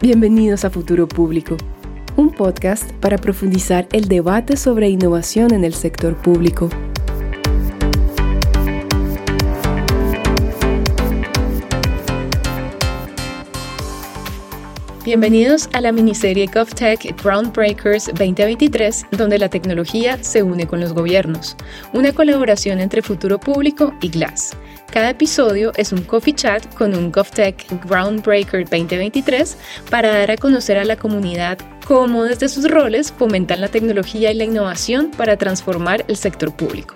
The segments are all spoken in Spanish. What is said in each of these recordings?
Bienvenidos a Futuro Público, un podcast para profundizar el debate sobre innovación en el sector público. Bienvenidos a la miniserie GovTech Groundbreakers 2023, donde la tecnología se une con los gobiernos, una colaboración entre Futuro Público y Glass. Cada episodio es un coffee chat con un GovTech Groundbreaker 2023 para dar a conocer a la comunidad cómo desde sus roles fomentan la tecnología y la innovación para transformar el sector público.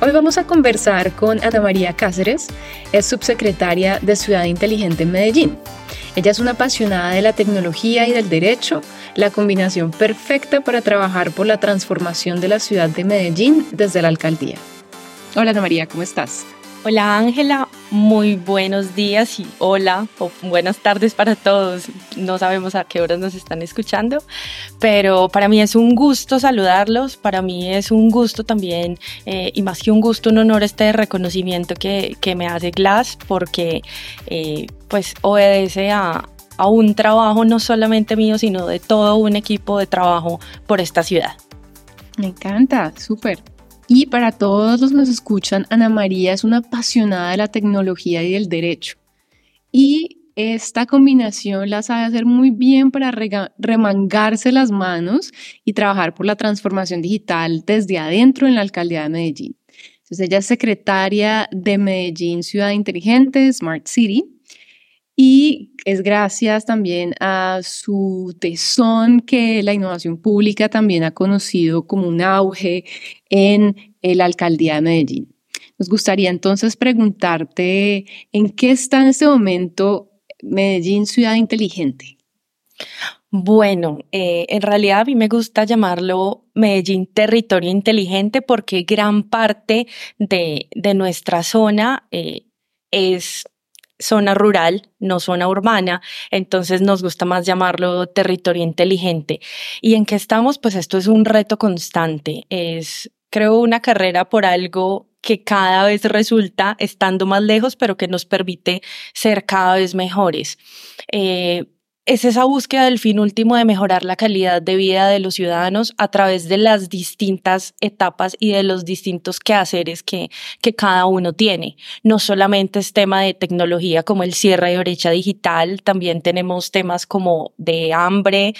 Hoy vamos a conversar con Ana María Cáceres, es subsecretaria de Ciudad Inteligente en Medellín. Ella es una apasionada de la tecnología y del derecho, la combinación perfecta para trabajar por la transformación de la ciudad de Medellín desde la alcaldía. Hola Ana María, ¿cómo estás? Hola Ángela, muy buenos días y hola o buenas tardes para todos. No sabemos a qué horas nos están escuchando, pero para mí es un gusto saludarlos, para mí es un gusto también, eh, y más que un gusto, un honor este reconocimiento que, que me hace Glass, porque eh, pues obedece a, a un trabajo no solamente mío, sino de todo un equipo de trabajo por esta ciudad. Me encanta, súper. Y para todos los que nos escuchan, Ana María es una apasionada de la tecnología y del derecho. Y esta combinación la sabe hacer muy bien para remangarse las manos y trabajar por la transformación digital desde adentro en la alcaldía de Medellín. Entonces ella es secretaria de Medellín Ciudad Inteligente, Smart City, y es gracias también a su tesón que la innovación pública también ha conocido como un auge en la alcaldía de Medellín. Nos gustaría entonces preguntarte en qué está en este momento Medellín Ciudad Inteligente. Bueno, eh, en realidad a mí me gusta llamarlo Medellín Territorio Inteligente porque gran parte de, nuestra zona eh, es zona rural, no zona urbana, entonces nos gusta más llamarlo territorio inteligente. ¿Y en qué estamos? Pues esto es un reto constante, es creo una carrera por algo que cada vez resulta estando más lejos, pero que nos permite ser cada vez mejores. Eh, es esa búsqueda del fin último de mejorar la calidad de vida de los ciudadanos a través de las distintas etapas y de los distintos quehaceres que, que cada uno tiene. No solamente es tema de tecnología como el cierre de brecha digital, también tenemos temas como de hambre,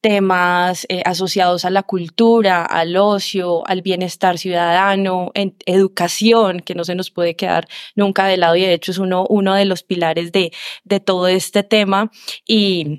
temas eh, asociados a la cultura, al ocio, al bienestar ciudadano, en educación, que no se nos puede quedar nunca de lado y de hecho es uno, uno de los pilares de, de todo este tema. Y,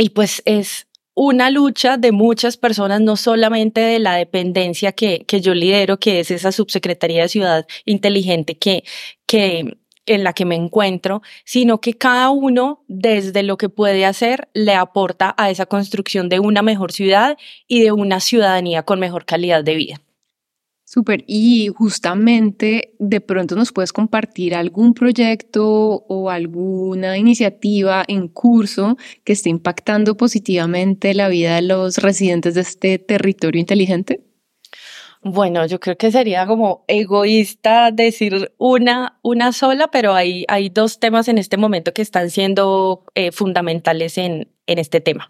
y pues es una lucha de muchas personas, no solamente de la dependencia que, que yo lidero, que es esa subsecretaría de Ciudad Inteligente que, que en la que me encuentro, sino que cada uno desde lo que puede hacer le aporta a esa construcción de una mejor ciudad y de una ciudadanía con mejor calidad de vida. Súper, y justamente de pronto nos puedes compartir algún proyecto o alguna iniciativa en curso que esté impactando positivamente la vida de los residentes de este territorio inteligente. Bueno, yo creo que sería como egoísta decir una, una sola, pero hay, hay dos temas en este momento que están siendo eh, fundamentales en, en este tema.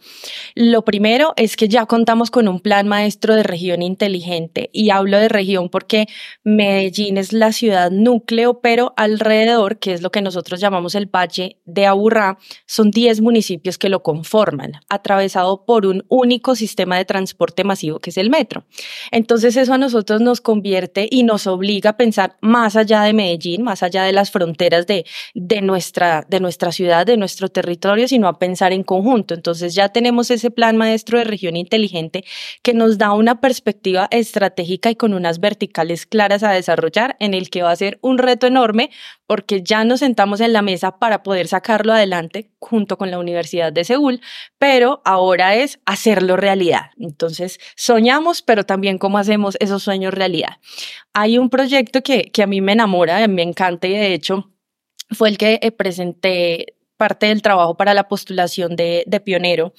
Lo primero es que ya contamos con un plan maestro de región inteligente y hablo de región porque Medellín es la ciudad núcleo, pero alrededor, que es lo que nosotros llamamos el Valle de Aburrá, son 10 municipios que lo conforman, atravesado por un único sistema de transporte masivo que es el metro. Entonces eso a nosotros nos convierte y nos obliga a pensar más allá de Medellín, más allá de las fronteras de, de, nuestra, de nuestra ciudad, de nuestro territorio, sino a pensar en conjunto. Entonces ya tenemos ese plan maestro de región inteligente que nos da una perspectiva estratégica y con unas verticales claras a desarrollar en el que va a ser un reto enorme porque ya nos sentamos en la mesa para poder sacarlo adelante junto con la Universidad de Seúl, pero ahora es hacerlo realidad. Entonces soñamos, pero también cómo hacemos esos sueños realidad. Hay un proyecto que, que a mí me enamora, me encanta y de hecho fue el que eh, presenté parte del trabajo para la postulación de, pionero,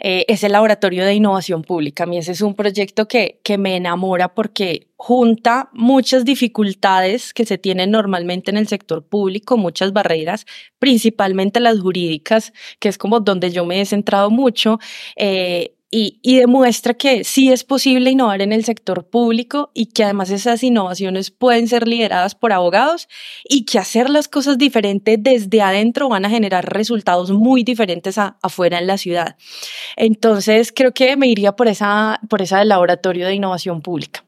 eh, es el Laboratorio de Innovación Pública. A mí ese es un proyecto que, que me enamora porque junta muchas dificultades que se tienen normalmente en el sector público, muchas barreras, principalmente las jurídicas, que es como donde yo me he centrado mucho. Eh, y, demuestra que sí es posible innovar en el sector público y que además esas innovaciones pueden ser lideradas por abogados y que hacer las cosas diferentes desde adentro van a generar resultados muy diferentes afuera en la ciudad. Entonces creo que me iría por esa, por esa del laboratorio de innovación pública.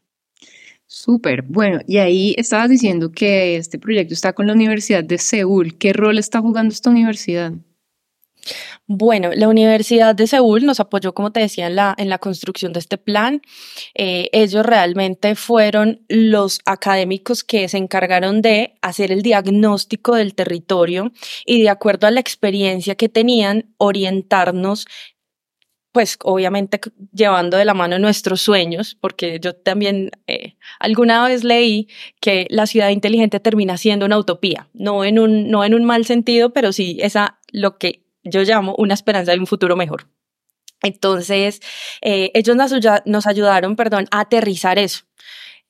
Súper, bueno, y ahí estabas diciendo que este proyecto está con la Universidad de Seúl. ¿Qué rol está jugando esta universidad? Bueno, la Universidad de Seúl nos apoyó, como te decía, en la, en la construcción de este plan. Eh, ellos realmente fueron los académicos que se encargaron de hacer el diagnóstico del territorio y de acuerdo a la experiencia que tenían, orientarnos pues obviamente llevando de la mano nuestros sueños, porque yo también eh, alguna vez leí que la ciudad inteligente termina siendo una utopía, no en un, no en un mal sentido, pero sí esa lo que yo llamo una esperanza de un futuro mejor. Entonces, eh, ellos nos, nos ayudaron, perdón, a aterrizar eso.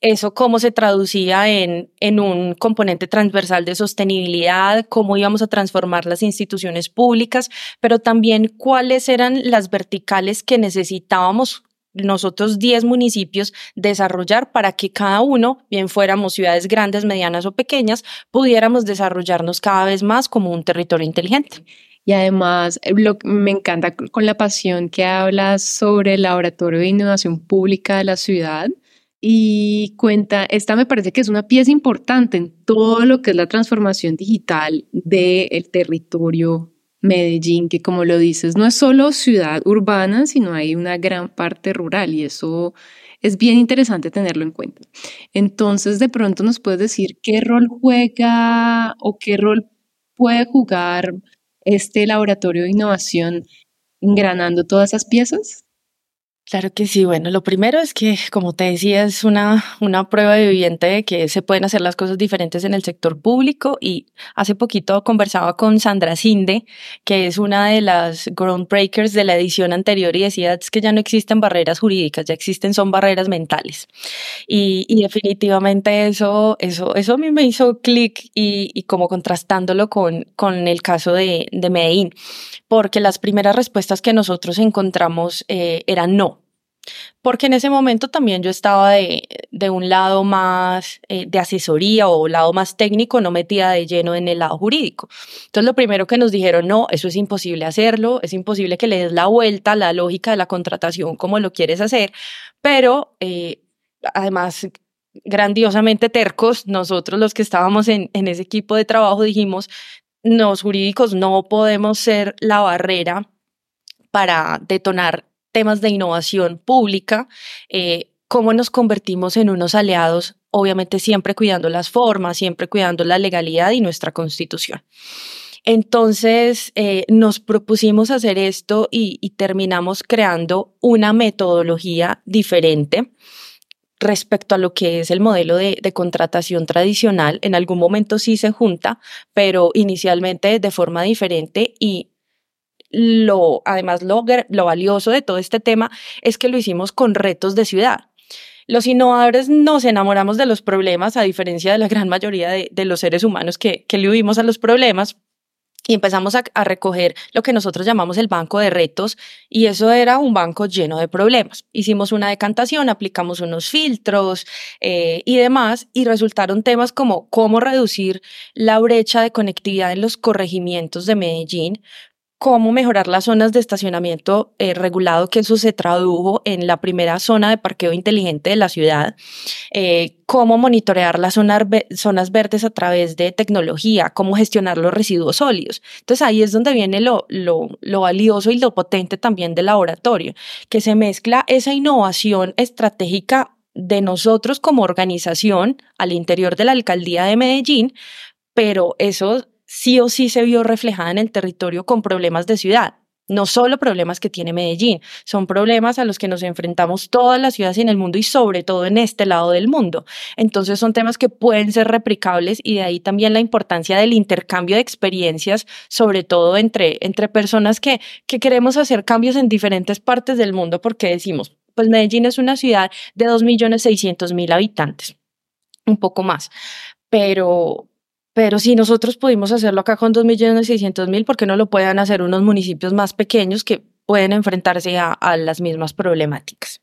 Eso cómo se traducía en, en un componente transversal de sostenibilidad, cómo íbamos a transformar las instituciones públicas, pero también cuáles eran las verticales que necesitábamos nosotros 10 municipios desarrollar para que cada uno, bien fuéramos ciudades grandes, medianas o pequeñas, pudiéramos desarrollarnos cada vez más como un territorio inteligente. Y además, eh, me encanta con la pasión que hablas sobre el Laboratorio de Innovación Pública de la ciudad. Y cuenta, esta me parece que es una pieza importante en todo lo que es la transformación digital del territorio Medellín, que como lo dices, no es solo ciudad urbana, sino hay una gran parte rural y eso es bien interesante tenerlo en cuenta. Entonces, de pronto nos puedes decir qué rol juega o qué rol puede jugar este laboratorio de innovación engranando todas esas piezas? Claro que sí. Bueno, lo primero es que, como te decía, es una, una prueba viviente de que se pueden hacer las cosas diferentes en el sector público. Y hace poquito conversaba con Sandra Sinde, que es una de las groundbreakers de la edición anterior y decía que ya no existen barreras jurídicas, ya existen son barreras mentales. Y, y definitivamente eso, eso, eso a mí me hizo clic y, y, como contrastándolo con, con el caso de, de Medellín, porque las primeras respuestas que nosotros encontramos eh, eran no porque en ese momento también yo estaba de, de un lado más eh, de asesoría o lado más técnico, no metida de lleno en el lado jurídico. Entonces lo primero que nos dijeron, no, eso es imposible hacerlo, es imposible que le des la vuelta a la lógica de la contratación como lo quieres hacer, pero eh, además grandiosamente tercos, nosotros los que estábamos en, en ese equipo de trabajo dijimos, los jurídicos no podemos ser la barrera para detonar temas de innovación pública, eh, cómo nos convertimos en unos aliados, obviamente siempre cuidando las formas, siempre cuidando la legalidad y nuestra constitución. Entonces eh, nos propusimos hacer esto y, terminamos creando una metodología diferente respecto a lo que es el modelo de, de, contratación tradicional. En algún momento sí se junta, pero inicialmente de forma diferente y lo, además, lo, lo valioso de todo este tema es que lo hicimos con retos de ciudad. Los innovadores nos enamoramos de los problemas, a diferencia de la gran mayoría de, de los seres humanos que, que le huimos a los problemas, y empezamos a, a, recoger lo que nosotros llamamos el banco de retos y eso era un banco lleno de problemas. Hicimos una decantación, aplicamos unos filtros eh, y demás y resultaron temas como cómo reducir la brecha de conectividad en los corregimientos de Medellín, cómo mejorar las zonas de estacionamiento eh, regulado, que eso se tradujo en la primera zona de parqueo inteligente de la ciudad, eh, cómo monitorear las zonas, verdes a través de tecnología, cómo gestionar los residuos sólidos. Entonces ahí es donde viene lo, lo, lo valioso y lo potente también del laboratorio, que se mezcla esa innovación estratégica de nosotros como organización al interior de la alcaldía de Medellín, pero eso sí o sí se vio reflejada en el territorio con problemas de ciudad. no solo problemas que tiene Medellín, son problemas a los que nos enfrentamos todas las ciudades en el mundo y sobre todo en este lado del mundo. Entonces son temas que pueden ser replicables y de ahí también la importancia del intercambio de experiencias, sobre todo entre, entre personas que, que queremos hacer cambios en diferentes partes del mundo porque decimos, pues Medellín es una ciudad de 2.600.000 habitantes, un poco más, pero, pero si nosotros pudimos hacerlo acá con 2.600.000, ¿por qué no lo pueden hacer unos municipios más pequeños que pueden enfrentarse a, a las mismas problemáticas?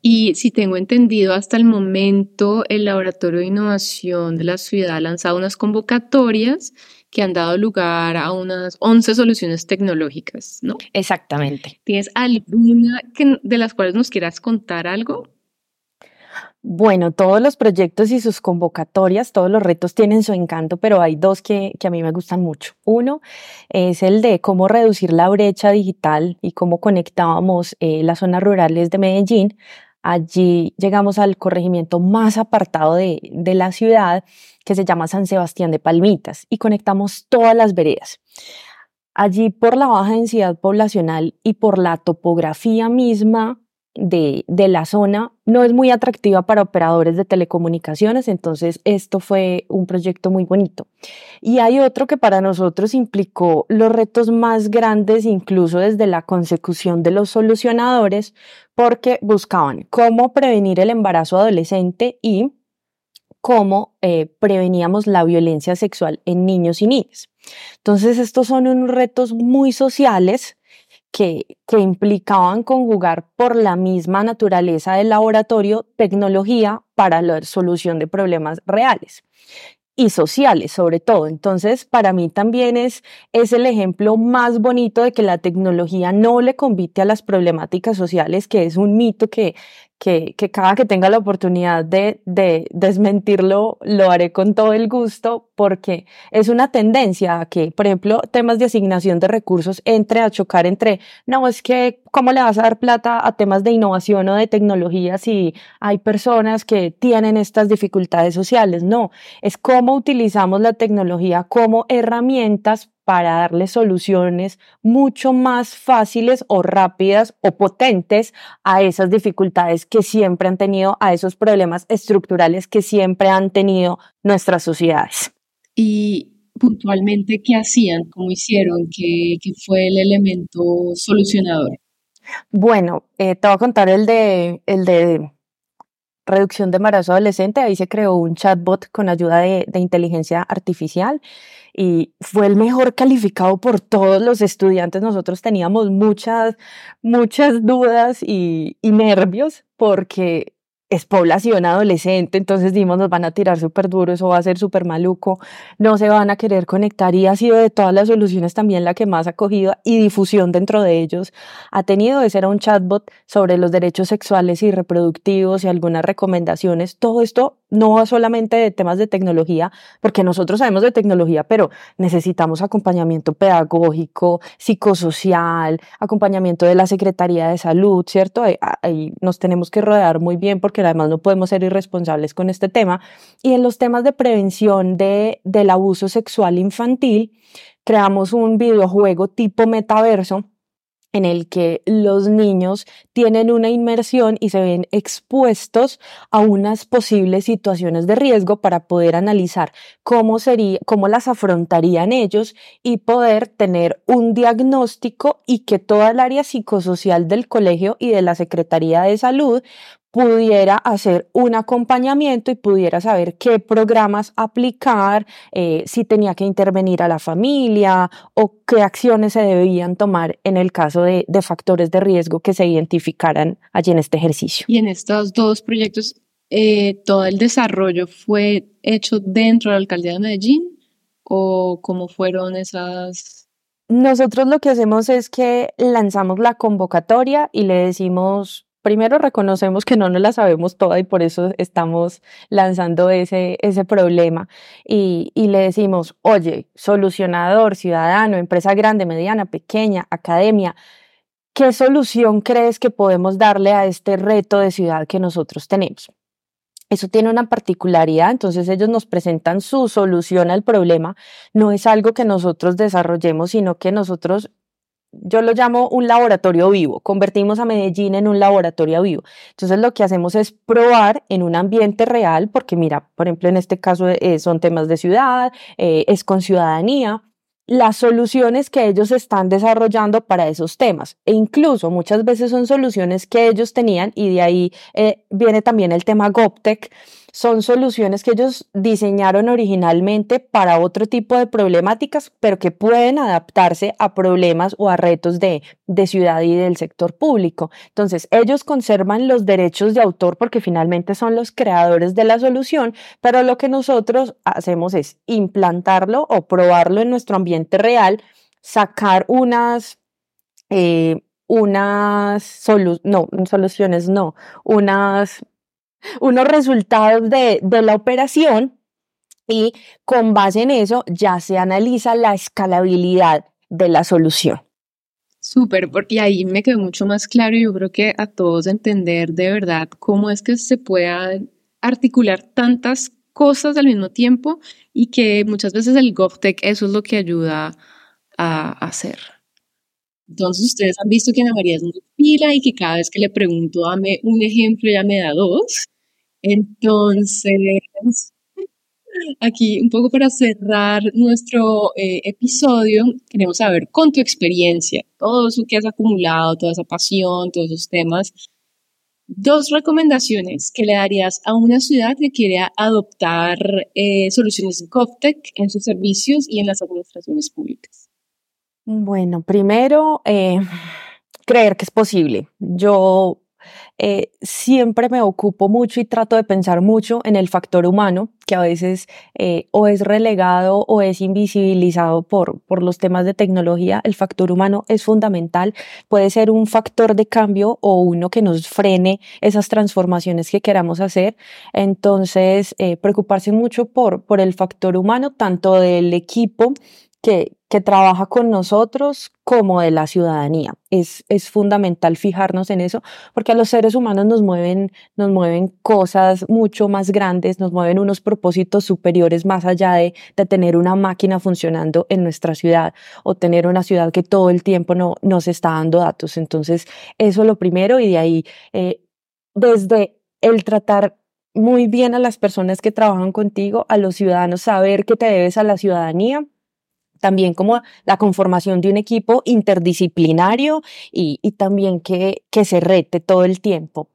Y si tengo entendido, hasta el momento el Laboratorio de Innovación de la ciudad ha lanzado unas convocatorias que han dado lugar a unas 11 soluciones tecnológicas, ¿no? Exactamente. ¿Tienes alguna que, de las cuales nos quieras contar algo? Bueno, todos los proyectos y sus convocatorias, todos los retos tienen su encanto, pero hay dos que, a mí me gustan mucho. Uno es el de cómo reducir la brecha digital y cómo conectábamos eh, las zonas rurales de Medellín. Allí llegamos al corregimiento más apartado de, de la ciudad, que se llama San Sebastián de Palmitas, y conectamos todas las veredas. Allí, por la baja densidad poblacional y por la topografía misma, de, de, la zona no es muy atractiva para operadores de telecomunicaciones, entonces esto fue un proyecto muy bonito. Y hay otro que para nosotros implicó los retos más grandes, incluso desde la consecución de los solucionadores, porque buscaban cómo prevenir el embarazo adolescente y cómo eh, preveníamos la violencia sexual en niños y niñas. Entonces estos son unos retos muy sociales que, implicaban conjugar por la misma naturaleza del laboratorio tecnología para la solución de problemas reales y sociales sobre todo. Entonces, para mí también es, es el ejemplo más bonito de que la tecnología no le convite a las problemáticas sociales, que es un mito que, que, cada que tenga la oportunidad de, de desmentirlo, lo haré con todo el gusto, porque es una tendencia a que, por ejemplo, temas de asignación de recursos entre a chocar entre, no, es que, ¿cómo le vas a dar plata a temas de innovación o de tecnología si hay personas que tienen estas dificultades sociales? No, es cómo utilizamos la tecnología como herramientas para darle soluciones mucho más fáciles o rápidas o potentes a esas dificultades que siempre han tenido, a esos problemas estructurales que siempre han tenido nuestras sociedades. Y puntualmente, ¿qué hacían? ¿Cómo hicieron? ¿Qué, fue el elemento solucionador? Bueno, eh, te voy a contar el de, el de reducción de embarazo adolescente. Ahí se creó un chatbot con ayuda de, de inteligencia artificial y fue el mejor calificado por todos los estudiantes. Nosotros teníamos muchas, muchas dudas y, y nervios porque es población adolescente, entonces dimos, nos van a tirar súper duro, eso va a ser súper maluco, no se van a querer conectar y ha sido de todas las soluciones también la que más acogida y difusión dentro de ellos ha tenido. Ese era un chatbot sobre los derechos sexuales y reproductivos y algunas recomendaciones. Todo esto no solamente de temas de tecnología, porque nosotros sabemos de tecnología, pero necesitamos acompañamiento pedagógico, psicosocial, acompañamiento de la Secretaría de Salud, ¿cierto? Ahí, nos tenemos que rodear muy bien porque además no podemos ser irresponsables con este tema. Y en los temas de prevención de, del abuso sexual infantil, creamos un videojuego tipo metaverso en el que los niños tienen una inmersión y se ven expuestos a unas posibles situaciones de riesgo para poder analizar cómo sería, cómo las afrontarían ellos y poder tener un diagnóstico y que toda el área psicosocial del colegio y de la Secretaría de Salud pudiera hacer un acompañamiento y pudiera saber qué programas aplicar, eh, si tenía que intervenir a la familia o qué acciones se debían tomar en el caso de, factores de riesgo que se identificaran allí en este ejercicio. Y en estos dos proyectos, eh, ¿todo el desarrollo fue hecho dentro de la alcaldía de Medellín o cómo fueron esas nosotros lo que hacemos es que lanzamos la convocatoria y le decimos primero reconocemos que no nos la sabemos toda y por eso estamos lanzando ese, ese problema y, y le decimos, oye, solucionador, ciudadano, empresa grande, mediana, pequeña, academia, ¿qué solución crees que podemos darle a este reto de ciudad que nosotros tenemos? Eso tiene una particularidad, entonces ellos nos presentan su solución al problema. No es algo que nosotros desarrollemos, sino que nosotros yo lo llamo un laboratorio vivo, convertimos a Medellín en un laboratorio vivo. Entonces lo que hacemos es probar en un ambiente real, porque mira, por ejemplo, en este caso eh, son temas de ciudad, eh, es con ciudadanía, las soluciones que ellos están desarrollando para esos temas. E incluso muchas veces son soluciones que ellos tenían y de ahí eh, viene también el tema GovTech son soluciones que ellos diseñaron originalmente para otro tipo de problemáticas, pero que pueden adaptarse a problemas o a retos de, de ciudad y del sector público. Entonces, ellos conservan los derechos de autor porque finalmente son los creadores de la solución, pero lo que nosotros hacemos es implantarlo o probarlo en nuestro ambiente real, sacar unas... Eh, unas no, soluciones, no, unas unos resultados de, de la operación y con base en eso ya se analiza la escalabilidad de la solución. Súper, porque ahí me quedó mucho más claro y yo creo que a todos entender de verdad cómo es que se puedan articular tantas cosas al mismo tiempo y que muchas veces el GovTech eso es lo que ayuda a hacer. Entonces ustedes han visto que Ana María es muy pila y que cada vez que le pregunto dame un ejemplo ya me da dos. Entonces, aquí un poco para cerrar nuestro eh, episodio, queremos saber con tu experiencia, todo eso que has acumulado, toda esa pasión, todos esos temas, dos recomendaciones que le darías a una ciudad que quiere adoptar eh, soluciones GovTech en sus servicios y en las administraciones públicas. Bueno, primero, eh, creer que es posible. Yo eh, siempre me ocupo mucho y trato de pensar mucho en el factor humano, que a veces eh, o es relegado o es invisibilizado por, por los temas de tecnología. El factor humano es fundamental, puede ser un factor de cambio o uno que nos frene esas transformaciones que queramos hacer. Entonces, eh, preocuparse mucho por, por el factor humano, tanto del equipo que, que trabaja con nosotros como de la ciudadanía. Es, es fundamental fijarnos en eso porque a los seres humanos nos mueven, nos mueven cosas mucho más grandes, nos mueven unos propósitos superiores más allá de, de tener una máquina funcionando en nuestra ciudad o tener una ciudad que todo el tiempo no, nos está dando datos. Entonces, eso es lo primero y de ahí, eh, desde el tratar muy bien a las personas que trabajan contigo, a los ciudadanos, saber que te debes a la ciudadanía también como la conformación de un equipo interdisciplinario y, también que, que se rete todo el tiempo.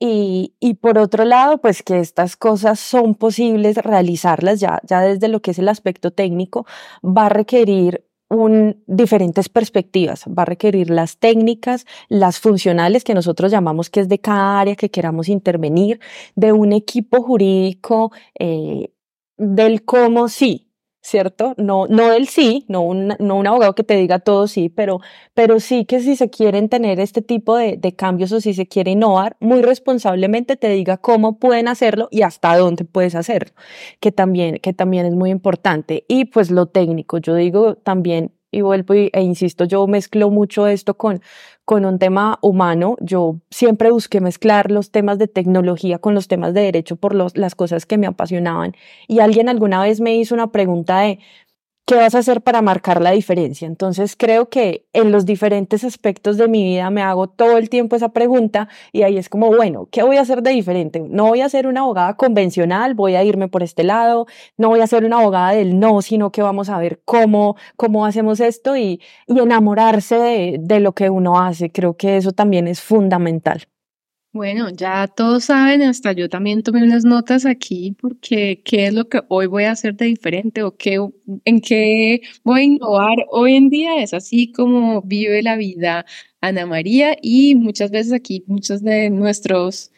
Y, y, por otro lado, pues que estas cosas son posibles realizarlas ya, ya desde lo que es el aspecto técnico, va a requerir un, diferentes perspectivas, va a requerir las técnicas, las funcionales que nosotros llamamos que es de cada área que queramos intervenir, de un equipo jurídico, eh, del cómo sí, ¿cierto? No, no del sí, no un, no un abogado que te diga todo sí, pero, pero sí que si se quieren tener este tipo de, de, cambios o si se quiere innovar, muy responsablemente te diga cómo pueden hacerlo y hasta dónde puedes hacerlo, que también, que también es muy importante. Y pues lo técnico, yo digo también y vuelvo e insisto, yo mezclo mucho esto con, con un tema humano. Yo siempre busqué mezclar los temas de tecnología con los temas de derecho por las cosas que me apasionaban. Y alguien alguna vez me hizo una pregunta de, ¿Qué vas a hacer para marcar la diferencia? Entonces creo que en los diferentes aspectos de mi vida me hago todo el tiempo esa pregunta y ahí es como, bueno, ¿qué voy a hacer de diferente? No voy a ser una abogada convencional, voy a irme por este lado, no voy a ser una abogada del no, sino que vamos a ver cómo, cómo hacemos esto y, enamorarse de lo que uno hace. Creo que eso también es fundamental. Bueno, ya todos saben, hasta yo también tomé unas notas aquí porque qué es lo que hoy voy a hacer de diferente o qué, en qué voy a innovar. Hoy en día es así como vive la vida Ana María y muchas veces aquí muchos de nuestros,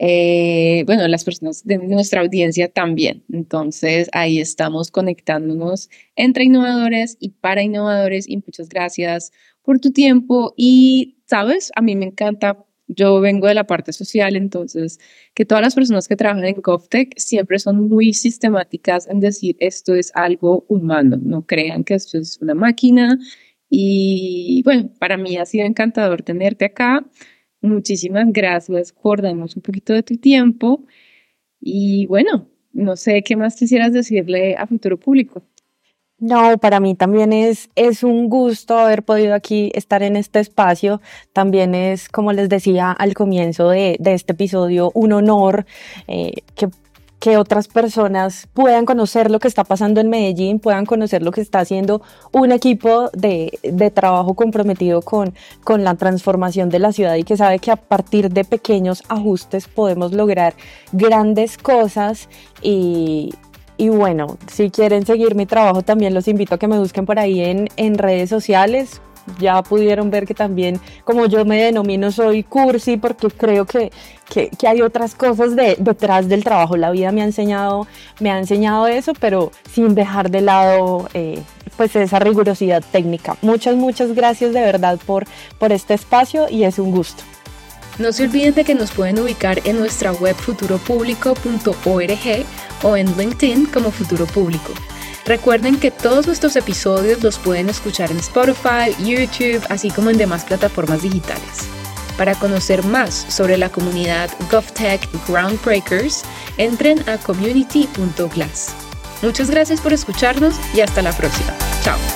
eh, bueno, las personas de nuestra audiencia también. Entonces ahí estamos conectándonos entre innovadores y para innovadores y muchas gracias por tu tiempo y, sabes, a mí me encanta yo vengo de la parte social, entonces que todas las personas que trabajan en GovTech siempre son muy sistemáticas en decir esto es algo humano, no crean que esto es una máquina. Y bueno, para mí ha sido encantador tenerte acá. Muchísimas gracias por darnos un poquito de tu tiempo. Y bueno, no sé qué más quisieras decirle a futuro público. No, para mí también es, es un gusto haber podido aquí estar en este espacio. También es, como les decía al comienzo de, este episodio, un honor eh, que que otras personas puedan conocer lo que está pasando en Medellín, puedan conocer lo que está haciendo un equipo de, de, trabajo comprometido con, con la transformación de la ciudad y que sabe que a partir de pequeños ajustes podemos lograr grandes cosas y, y bueno, si quieren seguir mi trabajo, también los invito a que me busquen por ahí en, en redes sociales. Ya pudieron ver que también, como yo me denomino, soy cursi porque creo que, que, hay otras cosas de, detrás del trabajo. La vida me ha enseñado, me ha enseñado eso, pero sin dejar de lado eh, pues esa rigurosidad técnica. Muchas, muchas gracias de verdad por, por este espacio y es un gusto. No se olviden de que nos pueden ubicar en nuestra web futuropublico.org o en LinkedIn como Futuro Público. Recuerden que todos nuestros episodios los pueden escuchar en Spotify, YouTube, así como en demás plataformas digitales. Para conocer más sobre la comunidad GovTech Groundbreakers, entren a community.glass. Muchas gracias por escucharnos y hasta la próxima. Chao.